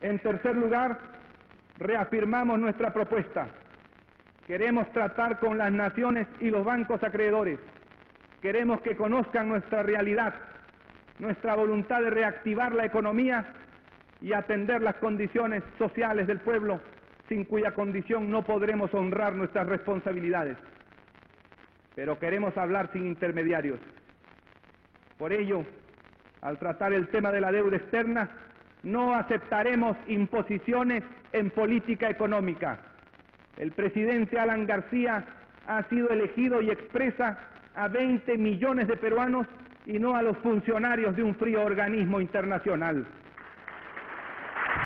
En tercer lugar, reafirmamos nuestra propuesta. Queremos tratar con las naciones y los bancos acreedores. Queremos que conozcan nuestra realidad, nuestra voluntad de reactivar la economía y atender las condiciones sociales del pueblo, sin cuya condición no podremos honrar nuestras responsabilidades. Pero queremos hablar sin intermediarios. Por ello, al tratar el tema de la deuda externa, no aceptaremos imposiciones en política económica. El presidente Alan García ha sido elegido y expresa a 20 millones de peruanos y no a los funcionarios de un frío organismo internacional.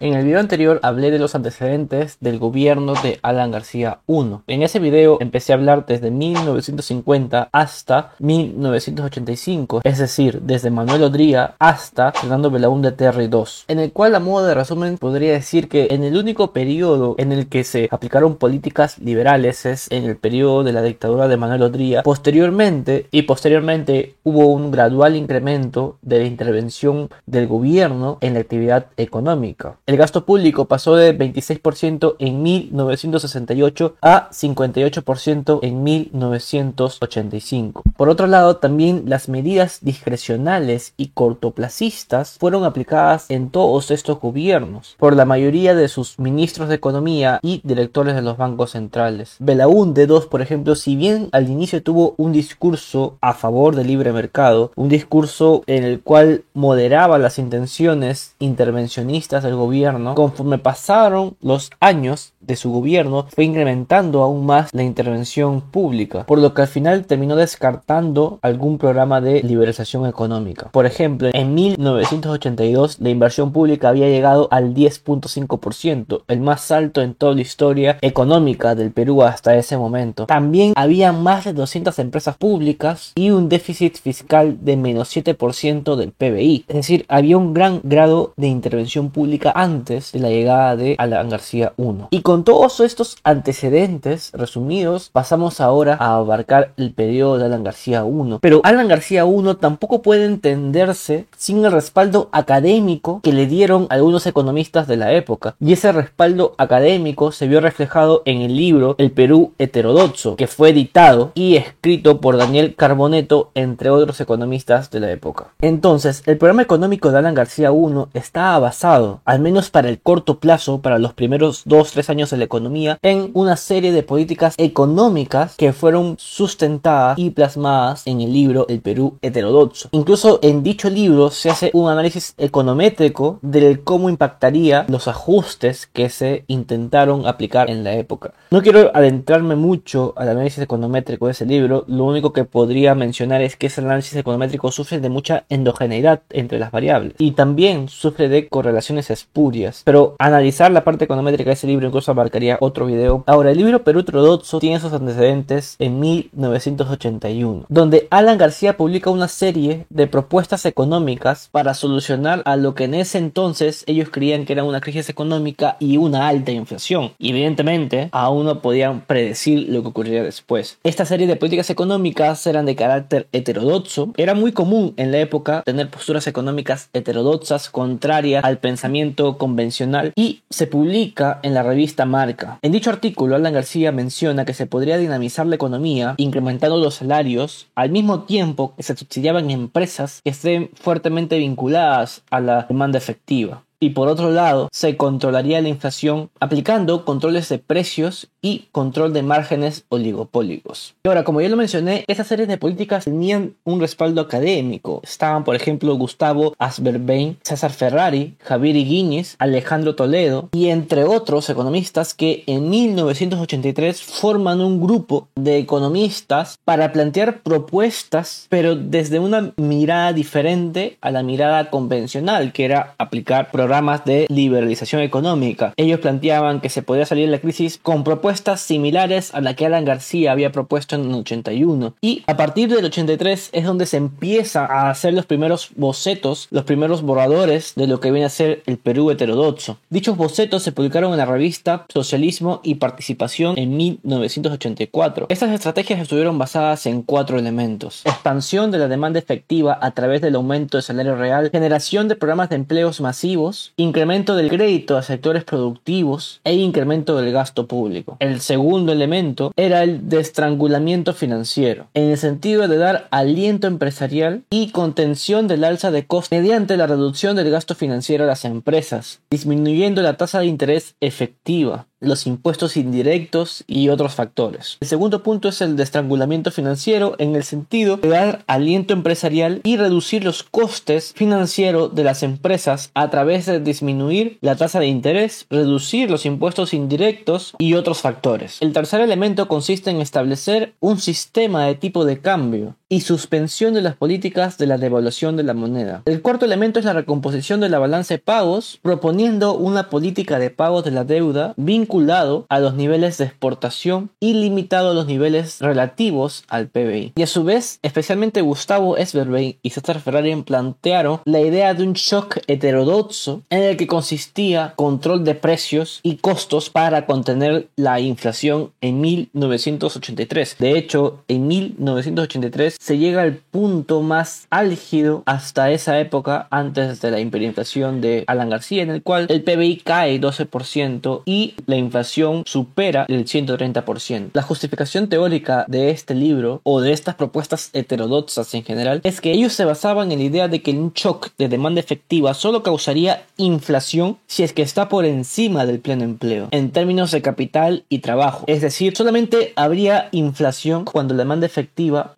En el video anterior hablé de los antecedentes del gobierno de Alan García I. En ese video empecé a hablar desde 1950 hasta 1985, es decir, desde Manuel Odría hasta Fernando Belaúnde Terry II, en el cual a modo de resumen podría decir que en el único periodo en el que se aplicaron políticas liberales es en el periodo de la dictadura de Manuel Odría. Posteriormente y posteriormente hubo un gradual incremento de la intervención del gobierno en la actividad económica. El gasto público pasó de 26% en 1968 a 58% en 1985. Por otro lado, también las medidas discrecionales y cortoplacistas fueron aplicadas en todos estos gobiernos por la mayoría de sus ministros de economía y directores de los bancos centrales. Belaúnde II, por ejemplo, si bien al inicio tuvo un discurso a favor del libre mercado, un discurso en el cual moderaba las intenciones intervencionistas del gobierno, conforme pasaron los años de su gobierno, fue incrementando aún más la intervención pública, por lo que al final terminó descartando algún programa de liberalización económica. Por ejemplo, en 1982 la inversión pública había llegado al 10.5%, el más alto en toda la historia económica del Perú hasta ese momento. También había más de 200 empresas públicas y un déficit fiscal de menos 7% del PBI. Es decir, había un gran grado de intervención pública antes de la llegada de Alan García I. Y con todos estos antecedentes resumidos, pasamos ahora a abarcar el periodo de Alan García I. Pero Alan García I tampoco puede entenderse sin el respaldo académico que le dieron algunos economistas de la época. Y ese respaldo académico se vio reflejado en el libro El Perú heterodoxo, que fue editado y escrito por Daniel Carboneto, entre otros economistas de la época. Entonces, el programa económico de Alan García I estaba basado, al menos para el corto plazo, para los primeros 2-3 años de la economía, en una serie de políticas económicas que fueron sustentadas y plasmadas en el libro El Perú heterodoxo. Incluso en dicho libro se hace un análisis econométrico de cómo impactaría los ajustes que se intentaron aplicar en la época. No quiero adentrarme mucho al análisis econométrico de ese libro, lo único que podría mencionar es que ese análisis econométrico sufre de mucha endogeneidad entre las variables y también sufre de correlaciones espurias pero analizar la parte econométrica de ese libro incluso abarcaría otro video. Ahora, el libro Perú Trodozo tiene sus antecedentes en 1981, donde Alan García publica una serie de propuestas económicas para solucionar a lo que en ese entonces ellos creían que era una crisis económica y una alta inflación. Evidentemente, aún no podían predecir lo que ocurriría después. Esta serie de políticas económicas eran de carácter heterodoxo. Era muy común en la época tener posturas económicas heterodoxas contrarias al pensamiento convencional y se publica en la revista Marca. En dicho artículo, Alan García menciona que se podría dinamizar la economía incrementando los salarios al mismo tiempo que se subsidiaban empresas que estén fuertemente vinculadas a la demanda efectiva y por otro lado se controlaría la inflación aplicando controles de precios y control de márgenes oligopólicos. Y ahora, como ya lo mencioné, estas series de políticas tenían un respaldo académico. Estaban, por ejemplo, Gustavo Asberbein, César Ferrari, Javier Iguíñez, Alejandro Toledo y entre otros economistas que en 1983 forman un grupo de economistas para plantear propuestas, pero desde una mirada diferente a la mirada convencional, que era aplicar programas de liberalización económica. Ellos planteaban que se podía salir de la crisis con propuestas propuestas similares a la que Alan García había propuesto en el 81. Y a partir del 83 es donde se empieza a hacer los primeros bocetos, los primeros borradores de lo que viene a ser el Perú heterodoxo. Dichos bocetos se publicaron en la revista Socialismo y Participación en 1984. Estas estrategias estuvieron basadas en cuatro elementos. Expansión de la demanda efectiva a través del aumento del salario real, generación de programas de empleos masivos, incremento del crédito a sectores productivos e incremento del gasto público. El segundo elemento era el de estrangulamiento financiero, en el sentido de dar aliento empresarial y contención del alza de costos mediante la reducción del gasto financiero a las empresas, disminuyendo la tasa de interés efectiva, los impuestos indirectos y otros factores. El segundo punto es el de estrangulamiento financiero en el sentido de dar aliento empresarial y reducir los costes financieros de las empresas a través de disminuir la tasa de interés, reducir los impuestos indirectos y otros factores. El tercer elemento consiste en establecer un sistema de tipo de cambio y suspensión de las políticas de la devaluación de la moneda. El cuarto elemento es la recomposición de la balanza de pagos, proponiendo una política de pagos de la deuda vinculado a los niveles de exportación y limitado a los niveles relativos al PBI. Y a su vez, especialmente Gustavo Esberbein y César Ferrari plantearon la idea de un shock heterodoxo en el que consistía control de precios y costos para contener la inflación en 1983. De hecho, en 1983 se llega al punto más álgido hasta esa época antes de la hiperinflación de Alan García en el cual el PBI cae 12% y la inflación supera el 130%. La justificación teórica de este libro o de estas propuestas heterodoxas en general es que ellos se basaban en la idea de que un shock de demanda efectiva solo causaría inflación si es que está por encima del pleno empleo en términos de capital y trabajo. Es decir, solamente habría inflación cuando la demanda efectiva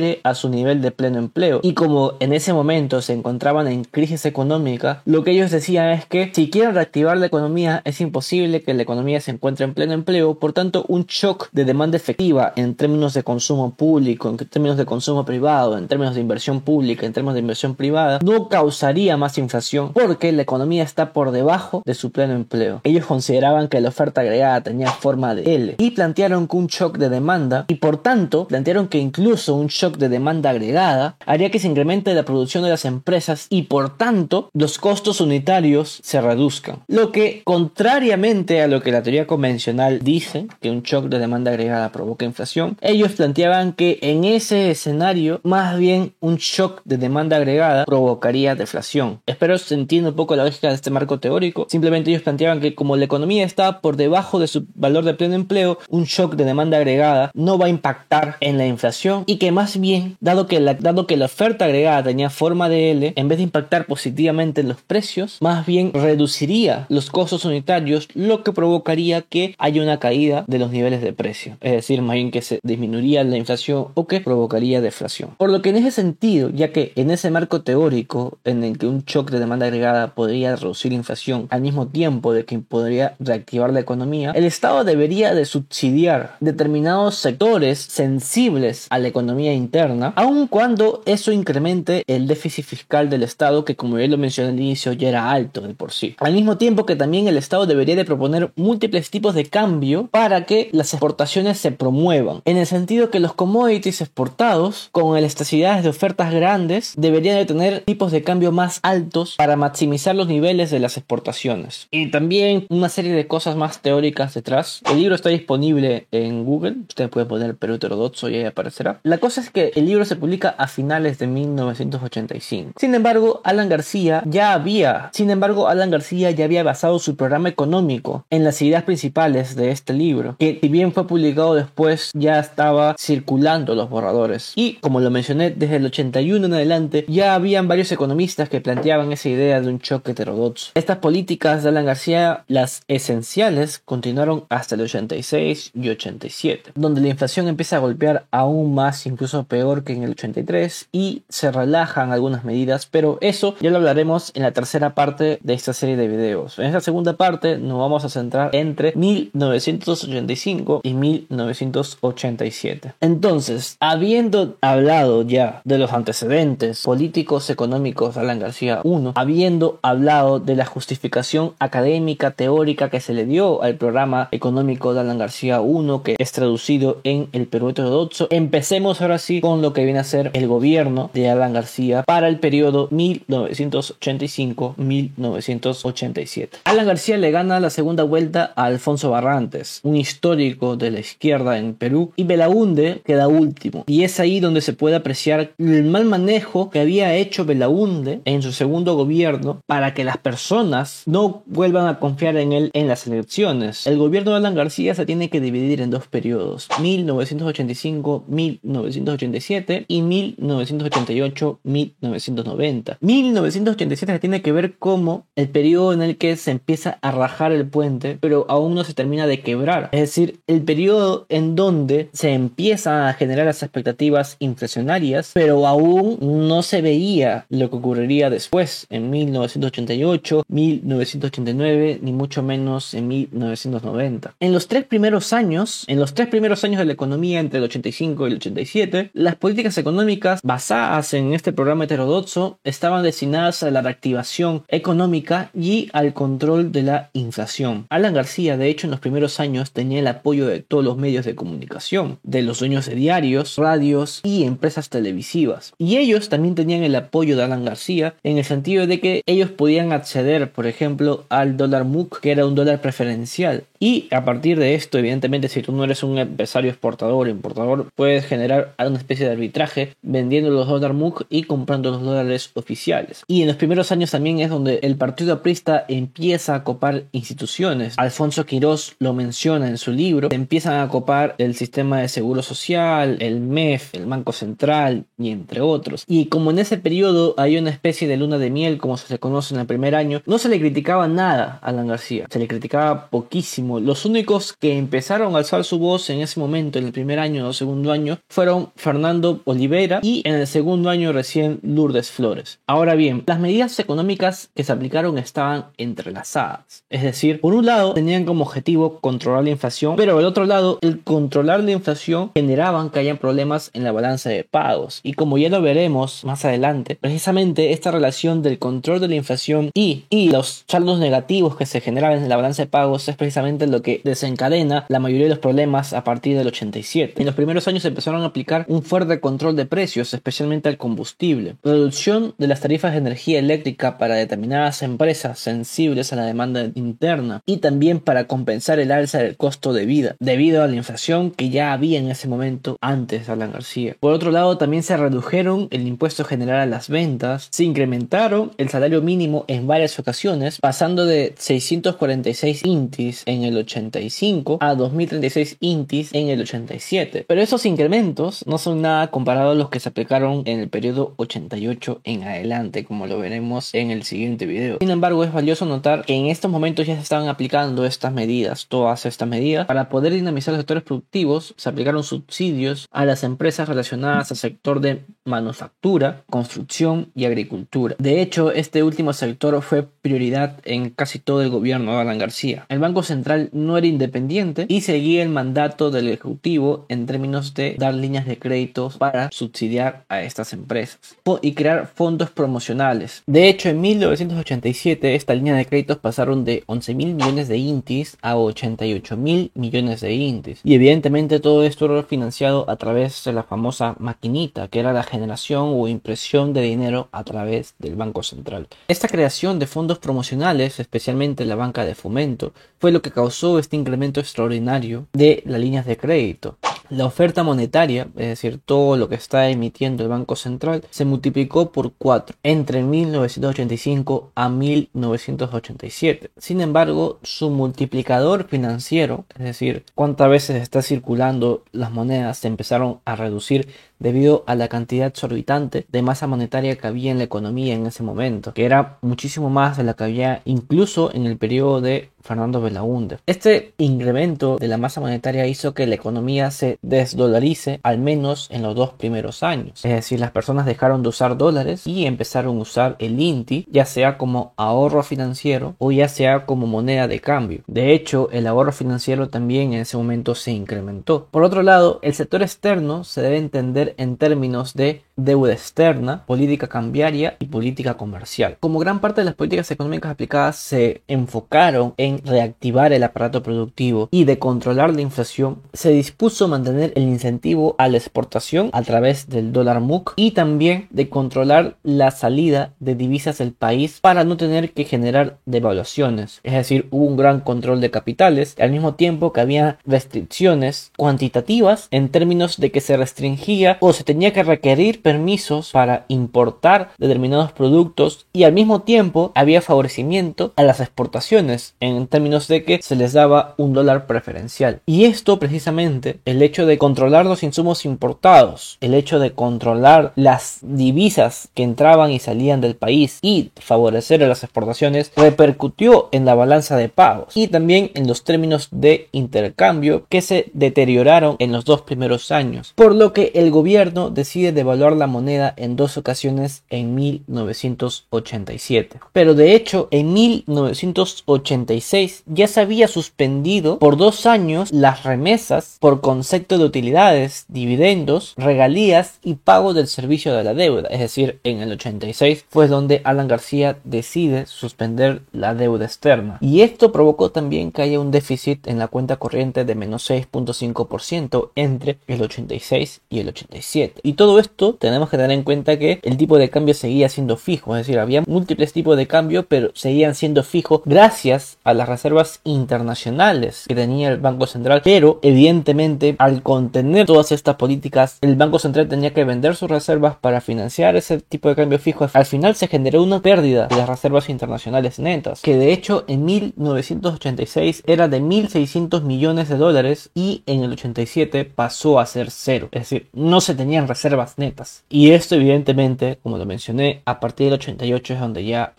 supere a su nivel de pleno empleo. Y como en ese momento se encontraban en crisis económica, lo que ellos decían es que si quieren reactivar la economía es imposible que la economía se encuentre en pleno empleo, por tanto un shock de demanda efectiva en términos de consumo público, en términos de consumo privado, en términos de inversión pública, en términos de inversión privada, no causaría más inflación porque la economía está por debajo de su pleno empleo. Ellos consideraban que la oferta agregada tenía forma de L y plantearon que un shock de demanda y por tanto plantearon que incluso un shock de demanda agregada haría que se incremente la producción de las empresas y por tanto los costos unitarios se reduzcan. Lo que contrariamente a lo que la teoría convencional dice, que un shock de demanda agregada provoca inflación, ellos planteaban que en ese escenario más bien un shock de demanda agregada provocaría deflación. Espero se entienda un poco la lógica de este marco teórico. Simplemente ellos planteaban que como la economía está por debajo de su valor de pleno empleo, un shock de demanda agregada no va a impactar en la inflación y que más bien, dado que la, dado que la oferta agregada tenía forma de L, en vez de impactar positivamente en los precios, más bien reduciría los costos unitarios, lo que provocaría que haya una caída de los niveles de precio. Es decir, más bien que se disminuiría la inflación o que provocaría deflación. Por lo que en ese sentido, ya que en ese marco teórico en el que un shock de demanda agregada podría reducir la inflación al mismo tiempo de que podría reactivar la economía, el Estado debería de subsidiar determinados sectores sensibles a la economía interna, aun cuando eso incremente el déficit fiscal del Estado, que como ya lo mencioné al inicio ya era alto de por sí. Al mismo tiempo que también el Estado debería de proponer múltiples tipos de cambio para que las exportaciones se promuevan, en el sentido que los commodities exportados con elasticidades de ofertas grandes deberían de tener tipos de cambio más altos para maximizar los niveles de las exportaciones. Y también una serie de cosas más teóricas detrás. El libro está disponible en Google, usted puede poner Perú heterodoxo y ahí aparecerá. La cosa es que el libro se publica a finales de 1985. Sin embargo, Alan García ya había, sin embargo, Alan García ya había basado su programa económico en las ideas principales de este libro, que si bien fue publicado después, ya estaba circulando los borradores. Y como lo mencioné, desde el 81 en adelante ya habían varios economistas que planteaban esa idea de un choque heterodoxo. Estas políticas de Alan García, las esenciales, continuaron hasta el 86 y 87, donde la inflación empieza a golpear aún más incluso peor que en el 83 y se relajan algunas medidas, pero eso ya lo hablaremos en la tercera parte de esta serie de videos. En esta segunda parte nos vamos a centrar entre 1985 y 1987. Entonces, habiendo hablado ya de los antecedentes políticos económicos de Alan García I, habiendo hablado de la justificación académica teórica que se le dio al programa económico de Alan García I, que es traducido en el Perú heterodoxo, empecemos ahora sí con lo que viene a ser el gobierno de Alan García para el periodo 1985-1987. Alan García le gana la segunda vuelta a Alfonso Barrantes, un histórico de la izquierda en Perú, y Belaunde queda último. Y es ahí donde se puede apreciar el mal manejo que había hecho Belaunde en su segundo gobierno para que las personas no vuelvan a confiar en él en las elecciones. El gobierno de Alan García se tiene que dividir en dos periodos, 1985-1987 y 1988-1990. 1987 tiene que ver como el periodo en el que se empieza a rajar el puente, pero aún no se termina de quebrar. Es decir, el periodo en donde se empieza a generar las expectativas inflacionarias, pero aún no se veía lo que ocurriría después, en 1988, 1989, ni mucho menos en 1990. En los tres primeros años, en los tres primeros años de la economía entre el 85 y el 87, las políticas económicas basadas en este programa heterodoxo estaban destinadas a la reactivación económica y al control de la inflación. Alan García, de hecho, en los primeros años tenía el apoyo de todos los medios de comunicación, de los dueños de diarios, radios y empresas televisivas. Y ellos también tenían el apoyo de Alan García en el sentido de que ellos podían acceder, por ejemplo, al dólar MOOC, que era un dólar preferencial. Y a partir de esto, evidentemente, si tú no eres un empresario exportador o importador, puedes generar una especie de arbitraje vendiendo los dólares MOOC y comprando los dólares oficiales. Y en los primeros años también es donde el partido aprista empieza a copar instituciones. Alfonso Quirós lo menciona en su libro. Empiezan a copar el sistema de seguro social, el MEF, el Banco Central y entre otros. Y como en ese periodo hay una especie de luna de miel, como se le conoce en el primer año, no se le criticaba nada a Alan García. Se le criticaba poquísimo. Los únicos que empezaron a alzar su voz en ese momento, en el primer año o segundo año, fueron Fernando Olivera y en el segundo año recién Lourdes Flores. Ahora bien, las medidas económicas que se aplicaron estaban entrelazadas. Es decir, por un lado tenían como objetivo controlar la inflación, pero por el otro lado, el controlar la inflación generaban que hayan problemas en la balanza de pagos. Y como ya lo veremos más adelante, precisamente esta relación del control de la inflación y, y los saldos negativos que se generaban en la balanza de pagos es precisamente lo que desencadena la mayoría de los problemas a partir del 87. En los primeros años empezaron a aplicar un fuerte control de precios, especialmente al combustible, reducción de las tarifas de energía eléctrica para determinadas empresas sensibles a la demanda interna y también para compensar el alza del costo de vida debido a la inflación que ya había en ese momento antes de Alan García. Por otro lado, también se redujeron el impuesto general a las ventas, se incrementaron el salario mínimo en varias ocasiones, pasando de 646 intis en el 85 a 2036 intis en el 87. Pero esos incrementos no son nada comparados a los que se aplicaron en el periodo 88 en adelante, como lo veremos en el siguiente video. Sin embargo, es valioso notar que en estos momentos ya se estaban aplicando estas medidas, todas estas medidas, para poder dinamizar los sectores productivos, se aplicaron subsidios a las empresas relacionadas al sector de manufactura, construcción y agricultura. De hecho, este último sector fue prioridad en casi todo el gobierno de Alan García. El Banco Central no era independiente y seguía el mandato del Ejecutivo en términos de dar líneas de créditos para subsidiar a estas empresas y crear fondos promocionales. De hecho, en 1987 esta línea de créditos pasaron de 11 mil millones de intis a 88 mil millones de intis. Y evidentemente todo esto era financiado a través de la famosa maquinita, que era la generación o impresión de dinero a través del Banco Central. Esta creación de fondos promocionales, especialmente la banca de fomento, fue lo que causó este incremento extraordinario de las líneas de crédito. La oferta monetaria, es decir, todo lo que está emitiendo el Banco Central, se multiplicó por 4 entre 1985 a 1987. Sin embargo, su multiplicador financiero, es decir, cuántas veces está circulando las monedas, se empezaron a reducir debido a la cantidad exorbitante de masa monetaria que había en la economía en ese momento, que era muchísimo más de la que había incluso en el periodo de Fernando Belaúnde. Este incremento de la masa monetaria hizo que la economía se desdolarice al menos en los dos primeros años. Es decir, las personas dejaron de usar dólares y empezaron a usar el INTI, ya sea como ahorro financiero o ya sea como moneda de cambio. De hecho, el ahorro financiero también en ese momento se incrementó. Por otro lado, el sector externo se debe entender en términos de deuda externa, política cambiaria y política comercial. Como gran parte de las políticas económicas aplicadas se enfocaron en reactivar el aparato productivo y de controlar la inflación, se dispuso mantener el incentivo a la exportación a través del dólar MUC y también de controlar la salida de divisas del país para no tener que generar devaluaciones. Es decir, hubo un gran control de capitales al mismo tiempo que había restricciones cuantitativas en términos de que se restringía o se tenía que requerir permisos para importar determinados productos y al mismo tiempo había favorecimiento a las exportaciones en términos de que se les daba un dólar preferencial. Y esto precisamente, el hecho de controlar los insumos importados, el hecho de controlar las divisas que entraban y salían del país y favorecer a las exportaciones, repercutió en la balanza de pagos y también en los términos de intercambio que se deterioraron en los dos primeros años, por lo que el gobierno decide devaluar la moneda en dos ocasiones en 1987. Pero de hecho, en 1986 ya se había suspendido por dos años las remesas por concepto de utilidades, dividendos, regalías y pago del servicio de la deuda. Es decir, en el 86 fue donde Alan García decide suspender la deuda externa. Y esto provocó también que haya un déficit en la cuenta corriente de menos 6.5% entre el 86 y el 87. Y todo esto tenemos que tener en cuenta que el tipo de cambio seguía siendo fijo, es decir, había múltiples tipos de cambio, pero seguían siendo fijos gracias a las reservas internacionales que tenía el Banco Central, pero evidentemente al contener todas estas políticas, el Banco Central tenía que vender sus reservas para financiar ese tipo de cambio fijo. Al final se generó una pérdida de las reservas internacionales netas, que de hecho en 1986 era de 1.600 millones de dólares y en el 87 pasó a ser cero, es decir, no se tenían reservas netas. Y esto evidentemente, como lo mencioné, a partir del 88 es donde ya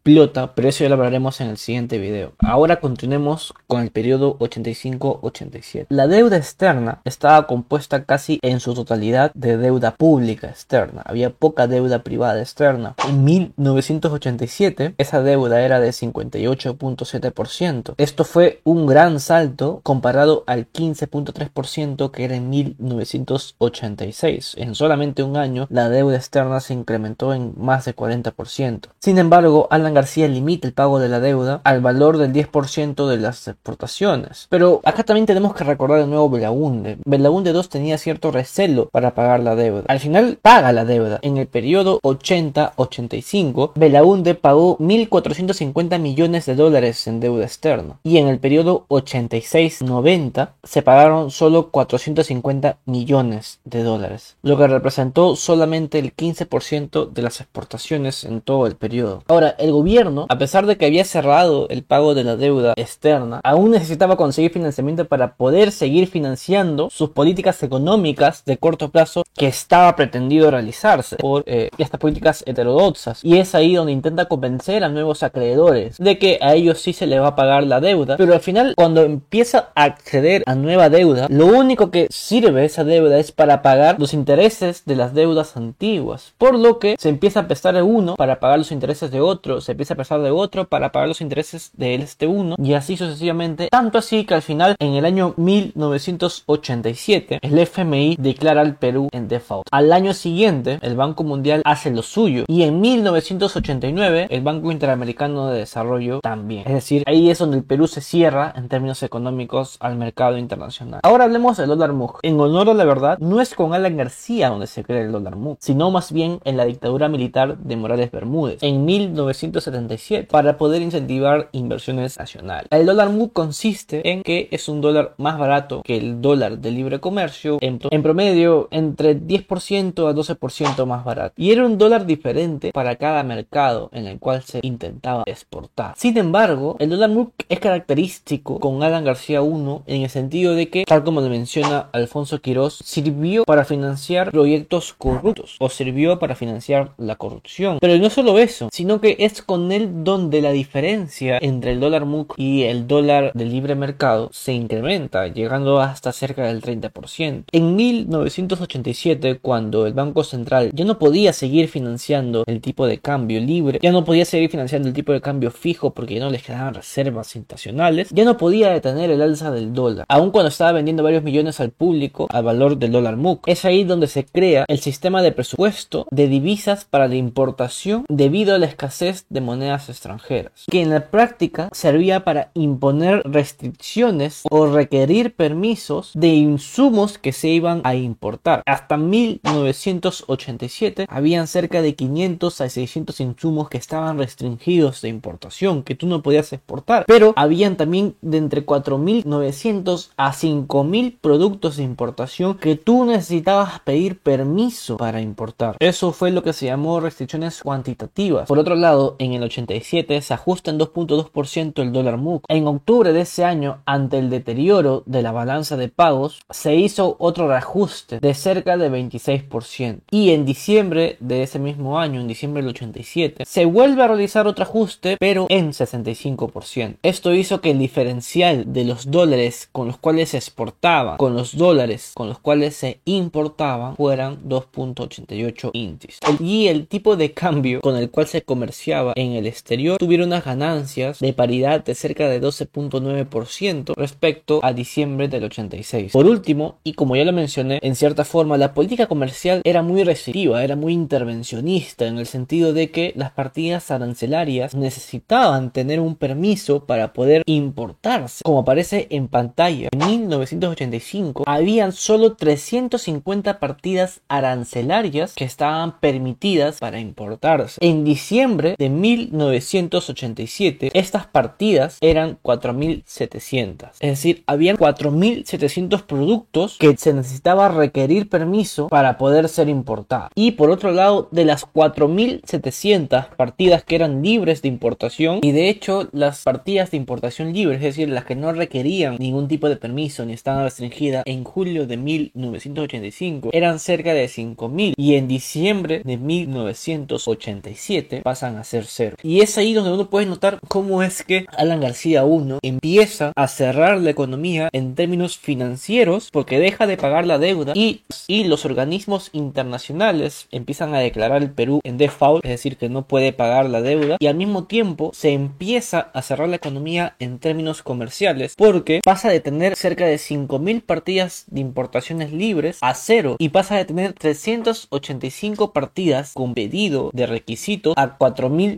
explota, pero eso ya lo hablaremos en el siguiente video. Ahora continuemos con el periodo 85-87. La deuda externa estaba compuesta casi en su totalidad de deuda pública externa. Había poca deuda privada externa. En 1987 esa deuda era de 58.7%. Esto fue un gran salto comparado al 15.3% que era en 1986. En solamente un año la deuda externa se incrementó en más de 40%. Sin embargo, Alan García limita el pago de la deuda al valor del 10% de las exportaciones. Pero acá también tenemos que recordar de nuevo Belaunde. Belaunde 2 tenía cierto recelo para pagar la deuda. Al final paga la deuda. En el periodo 80-85, Belaunde pagó 1.450 millones de dólares en deuda externa. Y en el periodo 86-90 se pagaron solo 450 millones de dólares, lo que representó solamente el 15% de las exportaciones en todo el periodo. Ahora, el gobierno, a pesar de que había cerrado el pago de la deuda externa, aún necesitaba conseguir financiamiento para poder seguir financiando sus políticas económicas de corto plazo que estaba pretendido realizarse por eh, estas políticas heterodoxas. Y es ahí donde intenta convencer a nuevos acreedores de que a ellos sí se les va a pagar la deuda, pero al final cuando empieza a acceder a nueva deuda, lo único que sirve esa deuda es para pagar los intereses de las deudas antiguas, por lo que se empieza a prestar de uno para pagar los intereses de otro, se empieza a prestar de otro para pagar los intereses de este uno y así sucesivamente, tanto así que al final en el año 1987 el FMI declara al Perú en default. Al año siguiente el Banco Mundial hace lo suyo y en 1989 el Banco Interamericano de Desarrollo también. Es decir, ahí es donde el Perú se cierra en términos económicos al mercado internacional. Ahora hablemos del dólar MUG. En honor a la verdad, no es con Alan García donde se crea el dólar MUG, sino más bien en la dictadura militar de Morales Bermúdez. En 19 1977 para poder incentivar inversiones nacionales. El dólar MUC consiste en que es un dólar más barato que el dólar de libre comercio, en, promedio entre 10% a 12% más barato. Y era un dólar diferente para cada mercado en el cual se intentaba exportar. Sin embargo, el dólar MUC es característico con Alan García I en el sentido de que, tal como le menciona Alfonso Quiroz, sirvió para financiar proyectos corruptos o sirvió para financiar la corrupción. Pero no solo eso, sino que es con él donde la diferencia entre el dólar MUC y el dólar de libre mercado se incrementa, llegando hasta cerca del 30%. En 1987, cuando el Banco Central ya no podía seguir financiando el tipo de cambio libre, ya no podía seguir financiando el tipo de cambio fijo porque ya no les quedaban reservas internacionales, ya no podía detener el alza del dólar, aun cuando estaba vendiendo varios millones al público al valor del dólar MUC. Es ahí donde se crea el sistema de presupuesto de divisas para la importación debido a la escasez de monedas extranjeras, que en la práctica servía para imponer restricciones o requerir permisos de insumos que se iban a importar. Hasta 1987 habían cerca de 500 a 600 insumos que estaban restringidos de importación, que tú no podías exportar, pero habían también de entre 4.900 a 5.000 productos de importación que tú necesitabas pedir permiso para importar. Eso fue lo que se llamó restricciones cuantitativas. Por otro lado, en el 87 se ajusta en 2.2% el dólar MUC. En octubre de ese año, ante el deterioro de la balanza de pagos, se hizo otro reajuste de cerca de 26%. Y en diciembre de ese mismo año, en diciembre del 87, se vuelve a realizar otro ajuste, pero en 65%. Esto hizo que el diferencial de los dólares con los cuales se exportaba con los dólares con los cuales se importaban fueran 2.88 intis. Y el tipo de cambio con el cual se comerciaba en el exterior tuvieron unas ganancias de paridad de cerca de 12.9% respecto a diciembre del 86. Por último, y como ya lo mencioné, en cierta forma la política comercial era muy restrictiva, era muy intervencionista en el sentido de que las partidas arancelarias necesitaban tener un permiso para poder importarse. Como aparece en pantalla, en 1985 habían solo 350 partidas arancelarias que estaban permitidas para importarse. En diciembre de 1987 estas partidas eran 4700. Es decir, habían 4700 productos que se necesitaba requerir permiso para poder ser importados. Y por otro lado, de las 4700 partidas que eran libres de importación y de hecho las partidas de importación libres, es decir, las que no requerían ningún tipo de permiso ni estaban restringidas en julio de 1985 eran cerca de 5000 y en diciembre de 1987 pasan a ser Y es ahí donde uno puede notar cómo es que Alan García 1 empieza a cerrar la economía en términos financieros porque deja de pagar la deuda y, y los organismos internacionales empiezan a declarar el Perú en default, es decir, que no puede pagar la deuda y al mismo tiempo se empieza a cerrar la economía en términos comerciales porque pasa de tener cerca de 5.000 partidas de importaciones libres a cero y pasa de tener 385 partidas con pedido de requisito a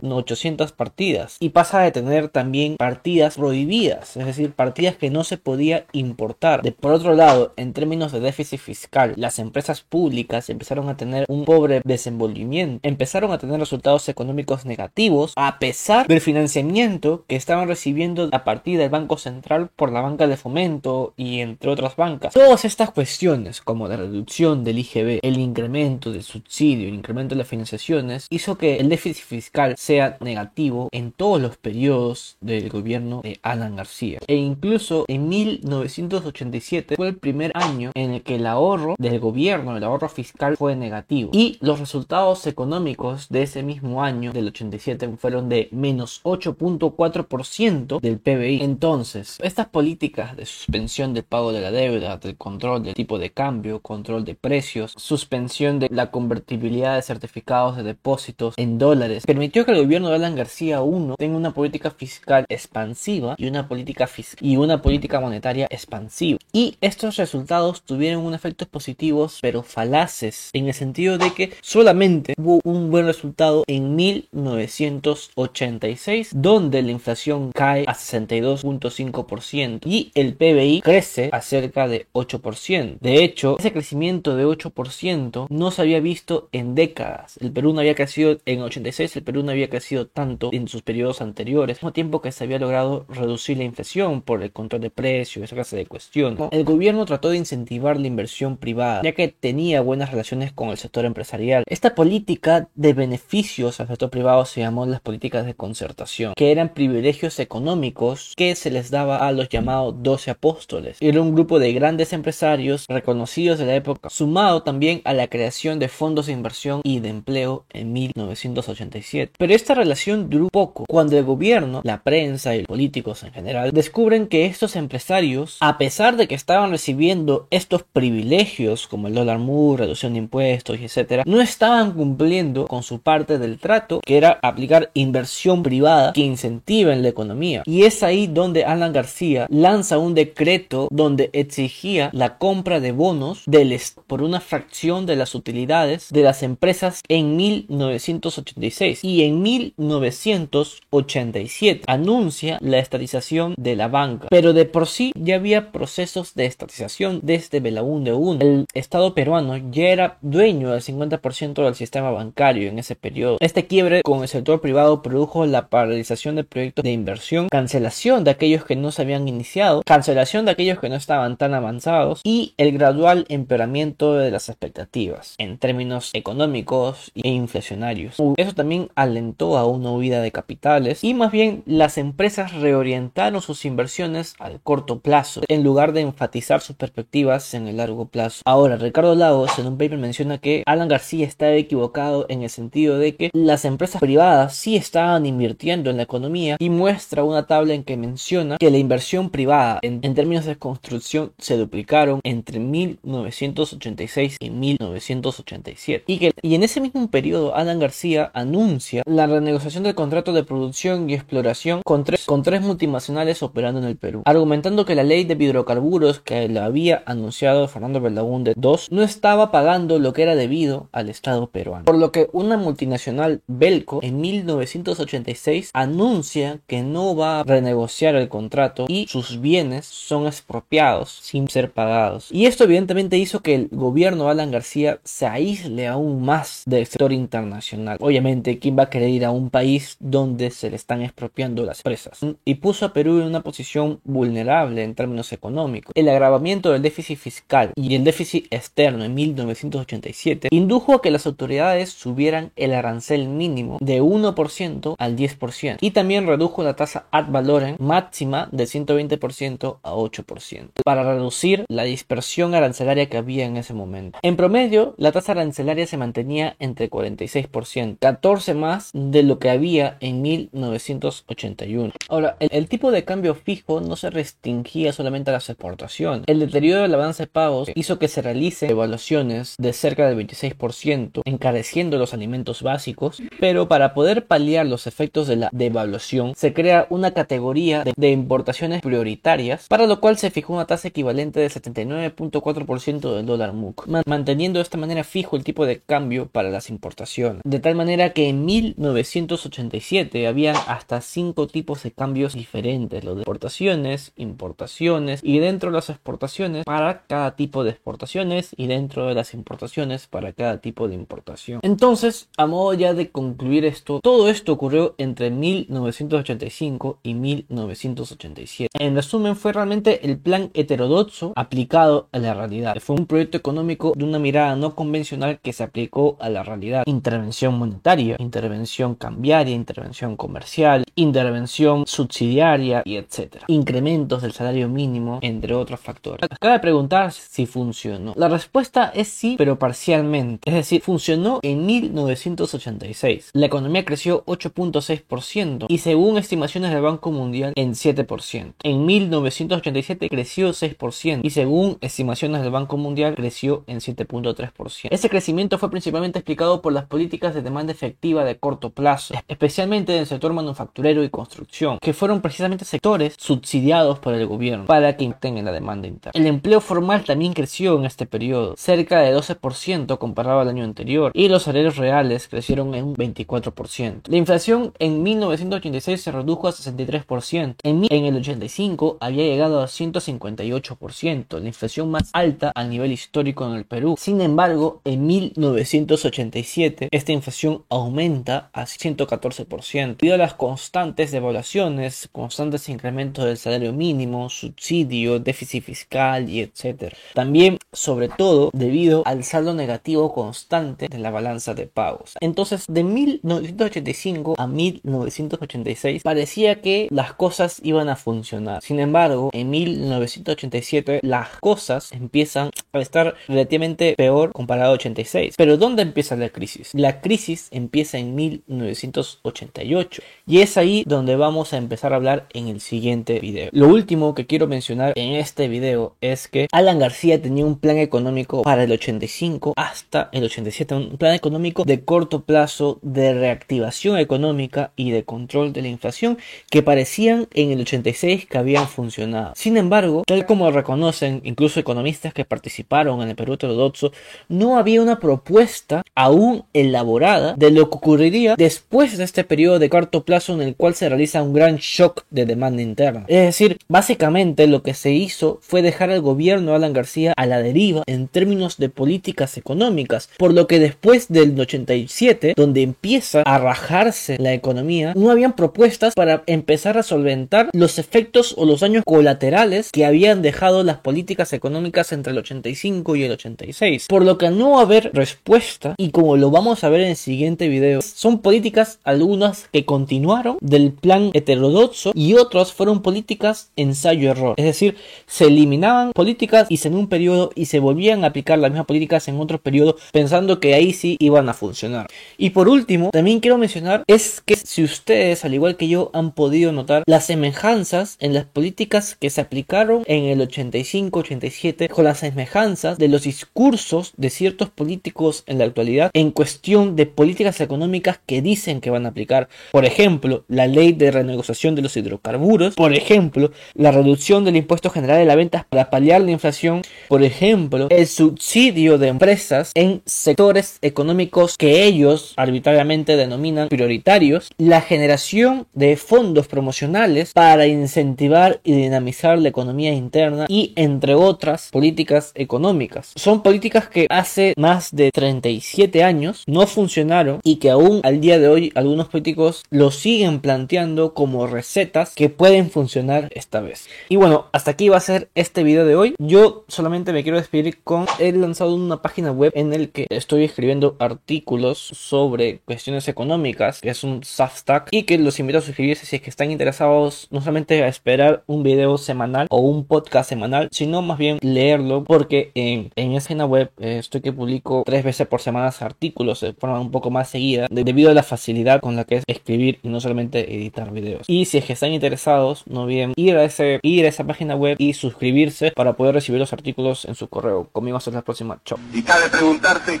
4.800 partidas y pasa de tener también partidas prohibidas, es decir, partidas que no se podía importar. Por otro lado, en términos de déficit fiscal, las empresas públicas empezaron a tener un pobre desenvolvimiento, empezaron a tener resultados económicos negativos a pesar del financiamiento que estaban recibiendo a partir del Banco Central por la banca de fomento y entre otras bancas. Todas estas cuestiones, como la reducción del IGB, el incremento del subsidio, el incremento de las financiaciones, hizo que el déficit fiscal sea negativo en todos los periodos del gobierno de Alan García. E incluso en 1987 fue el primer año en el que el ahorro del gobierno, el ahorro fiscal fue negativo. Y los resultados económicos de ese mismo año, del 87, fueron de menos 8.4% del PBI. Entonces, estas políticas de suspensión del pago de la deuda, del control del tipo de cambio, control de precios, suspensión de la convertibilidad de certificados de depósitos en dólares, permitió que el gobierno de Alan García I tenga una política fiscal expansiva y una política y una política monetaria expansiva. Y estos resultados tuvieron un efectos positivos, pero falaces, en el sentido de que solamente hubo un buen resultado en 1986, donde la inflación cae a 62.5% y el PBI crece a cerca de 8%. De hecho, ese crecimiento de 8% no se había visto en décadas. El Perú no había crecido en 86, el Perú no había crecido tanto en sus periodos anteriores, al mismo tiempo que se había logrado reducir la inflación por el control de precios, esa clase de cuestión. El gobierno trató de incentivar la inversión privada, ya que tenía buenas relaciones con el sector empresarial. Esta política de beneficios al sector privado se llamó las políticas de concertación, que eran privilegios económicos que se les daba a los llamados 12 apóstoles. Era un grupo de grandes empresarios reconocidos de la época, sumado también a la creación de fondos de inversión y de empleo en 1987. Pero esta relación duró poco, cuando el gobierno, la prensa y los políticos en general descubren que estos empresarios, a pesar de que estaban recibiendo estos privilegios como el dólar MUR, reducción de impuestos etcétera, no estaban cumpliendo con su parte del trato, que era aplicar inversión privada que incentiva en la economía. Y es ahí donde Alan García lanza un decreto donde exigía la compra de bonos del por una fracción de las utilidades de las empresas en 1986 y en 1987 anuncia la estatización de la banca. Pero de por sí ya había procesos de estatización desde Belaúnde 1. El Estado peruano ya era dueño del 50% del sistema bancario en ese periodo. Este quiebre con el sector privado produjo la paralización de proyectos de inversión, cancelación de aquellos que no se habían iniciado, cancelación de aquellos que no estaban tan avanzados y el gradual empeoramiento de las expectativas en términos económicos e inflacionarios. Eso también alentó a una huida de capitales y más bien las empresas reorientaron sus inversiones al corto plazo en lugar de enfatizar sus perspectivas en el largo plazo. Ahora, Ricardo Lagos en un paper menciona que Alan García está equivocado en el sentido de que las empresas privadas sí estaban invirtiendo en la economía y muestra una tabla en que menciona que la inversión privada en, términos de construcción se duplicaron entre 1986 y 1987 y que y en ese mismo periodo Alan García anuncia la renegociación del contrato de producción y exploración con tres, con tres multinacionales operando en el Perú, argumentando que la ley de hidrocarburos que le había anunciado Fernando Belaúnde II no estaba pagando lo que era debido al Estado peruano. Por lo que una multinacional Belco en 1986 anuncia que no va a renegociar el contrato y sus bienes son expropiados sin ser pagados. Y esto evidentemente hizo que el gobierno Alan García se aísle aún más del sector internacional. Obviamente, ¿quién va a querer ir a un país donde se le están expropiando las empresas? Y puso a Perú en una posición vulnerable en términos económicos. El agravamiento del déficit fiscal y el déficit externo en 1987 indujo a que las autoridades subieran el arancel mínimo de 1% al 10% y también redujo la tasa ad valorem máxima de 120% a 8% para reducir la dispersión arancelaria que había en ese momento. En promedio, la tasa arancelaria se mantenía entre 46%, 14 más de lo que había en 1981. Ahora, el, tipo de cambio fijo no se restringía solamente a las exportaciones. El deterioro de la balanza de pagos hizo que se realicen evaluaciones de cerca del 26%, encareciendo los alimentos básicos, pero para poder paliar los efectos de la devaluación, se crea una categoría de, de importaciones prioritarias, para lo cual se fijó una tasa equivalente de 79.4% del dólar MUC, manteniendo de esta manera fijo el tipo de cambio para las importaciones. De tal manera que en 1987 había hasta 5 tipos de cambios diferentes, los de exportaciones, importaciones y dentro de las exportaciones para cada tipo de exportaciones y dentro de las importaciones para cada tipo de importación. Entonces, a modo ya de concluir esto, todo esto ocurrió entre 1985 y 1987. En resumen, fue realmente el plan heterodoxo aplicado a la realidad. Fue un proyecto económico de una mirada no convencional que se aplicó a la realidad. Intervención monetaria, intervención cambiaria, intervención comercial, intervención subsidiaria y etcétera. Incrementos del salario mínimo, entre otros factores. Cabe preguntar si funcionó. La respuesta es sí, pero parcialmente. Es decir, funcionó en 1986. La economía creció 8.6% y según estimaciones del Banco Mundial en 7%. En 1987 creció 6% y según estimaciones del Banco Mundial creció en 7.3%. Ese crecimiento fue principalmente explicado por las políticas de demanda efectiva de corto plazo, especialmente en el sector manufacturero y construcción, que fueron precisamente sectores subsidiados por el gobierno para que en la demanda interna. El empleo formal también creció en este periodo, cerca de 12% comparado al año anterior, y los salarios reales crecieron en un 24%. La inflación en 1986 se redujo a 63%, en, en el 85 había llegado a 158%, la inflación más alta a nivel histórico en el Perú. Sin embargo, en 1987 esta inflación aumenta a a 114%, debido a las constantes devaluaciones, constantes incrementos del salario mínimo, subsidio, déficit fiscal y etc. También, sobre todo, debido al saldo negativo constante de la balanza de pagos. Entonces, de 1985 a 1986 parecía que las cosas iban a funcionar. Sin embargo, en 1987 las cosas empiezan a estar relativamente peor comparado a 86. Pero ¿dónde empieza la crisis? La crisis empieza en 1988 y es ahí donde vamos a empezar a hablar en el siguiente video. Lo último que quiero mencionar en este video es que Alan García tenía un plan económico para el 85 hasta el 87, un plan económico de corto plazo de reactivación económica y de control de la inflación que parecían en el 86 que habían funcionado. Sin embargo, tal como reconocen incluso economistas que participaron en el Perú ortodoxo, no había una propuesta aún elaborada de lo que ocurriría después de este periodo de corto plazo en el cual se realiza un gran shock de demanda interna. Es decir, básicamente lo que se hizo fue dejar al gobierno de Alan García a la deriva en términos de políticas económicas, por lo que después del 87, donde empieza a rajarse la economía, no habían propuestas para empezar a solventar los efectos o los daños colaterales que habían dejado las políticas económicas entre el 85 y el 86. Por lo que no haber respuesta, y como lo vamos a ver en el siguiente video, son políticas algunas que continuaron del plan heterodoxo y otras fueron políticas ensayo-error. Es decir, se eliminaban políticas y en un periodo y se volvían a aplicar las mismas políticas en otro periodo pensando que ahí sí iban a funcionar. Y por último, también quiero mencionar es que si ustedes, al igual que yo, han podido notar las semejanzas en las políticas que se aplicaron en el 85-87 con las semejanzas de los discursos de ciertos políticos en la actualidad en cuestión de políticas económicas que dicen que van a aplicar. Por ejemplo, la ley de renegociación de los hidrocarburos, por ejemplo, la reducción del impuesto general de la venta para paliar la inflación, por ejemplo, el subsidio de empresas en sectores económicos que ellos arbitrariamente denominan prioritarios, la generación de fondos promocionales para incentivar y dinamizar la economía interna y entre otras políticas económicas. Son políticas que hace más de 37 años no funcionaron y que aún al día de hoy algunos políticos lo siguen planteando como recetas que pueden funcionar esta vez. Y bueno, hasta aquí va a ser este video de hoy. Yo solamente me quiero despedir con he lanzado una página web en el que estoy escribiendo artículos sobre cuestiones económicas, que es un Substack y que los invito a suscribirse si es que están interesados no solamente a esperar un video semanal o un podcast semanal, sino más bien leerlo porque en, en esa página web eh, estoy que publico tres veces por semana artículos de forma un poco más seguida debido a la facilidad con la que es escribir y no solamente editar videos. Y si es que están interesados, no olviden ir a, ese, ir a esa página web y suscribirse para poder recibir los artículos en su correo. Conmigo hasta la próxima. Chao. Y cabe preguntarse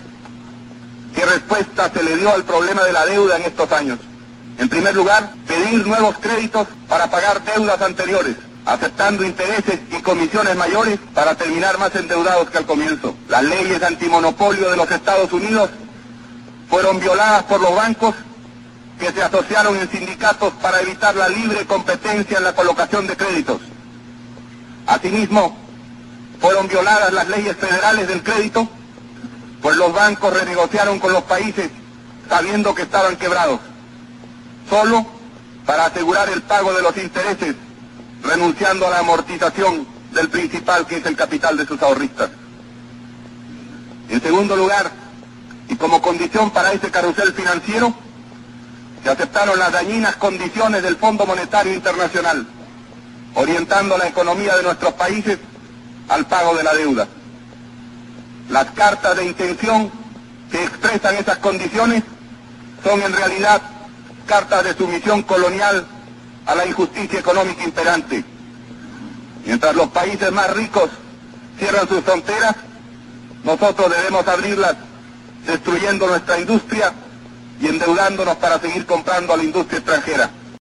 qué respuesta se le dio al problema de la deuda en estos años. En primer lugar, pedir nuevos créditos para pagar deudas anteriores, aceptando intereses y comisiones mayores para terminar más endeudados que al comienzo. Las leyes antimonopolio de los Estados Unidos fueron violadas por los bancos que se asociaron en sindicatos para evitar la libre competencia en la colocación de créditos. Asimismo, fueron violadas las leyes federales del crédito, pues los bancos renegociaron con los países sabiendo que estaban quebrados, solo para asegurar el pago de los intereses, renunciando a la amortización del principal que es el capital de sus ahorristas. En segundo lugar, y como condición para ese carrusel financiero, se aceptaron las dañinas condiciones del Fondo Monetario Internacional, orientando la economía de nuestros países al pago de la deuda. Las cartas de intención que expresan esas condiciones son en realidad cartas de sumisión colonial a la injusticia económica imperante. Mientras los países más ricos cierran sus fronteras, nosotros debemos abrirlas destruyendo nuestra industria y endeudándonos para seguir comprando a la industria extranjera.